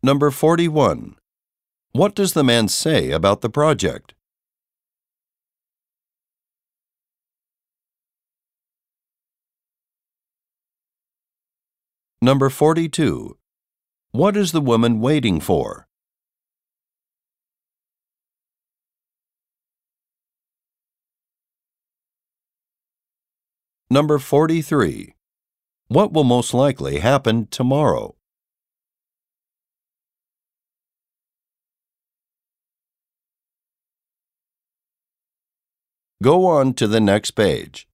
Number 41. What does the man say about the project? Number 42. What is the woman waiting for? Number 43. What will most likely happen tomorrow? Go on to the next page.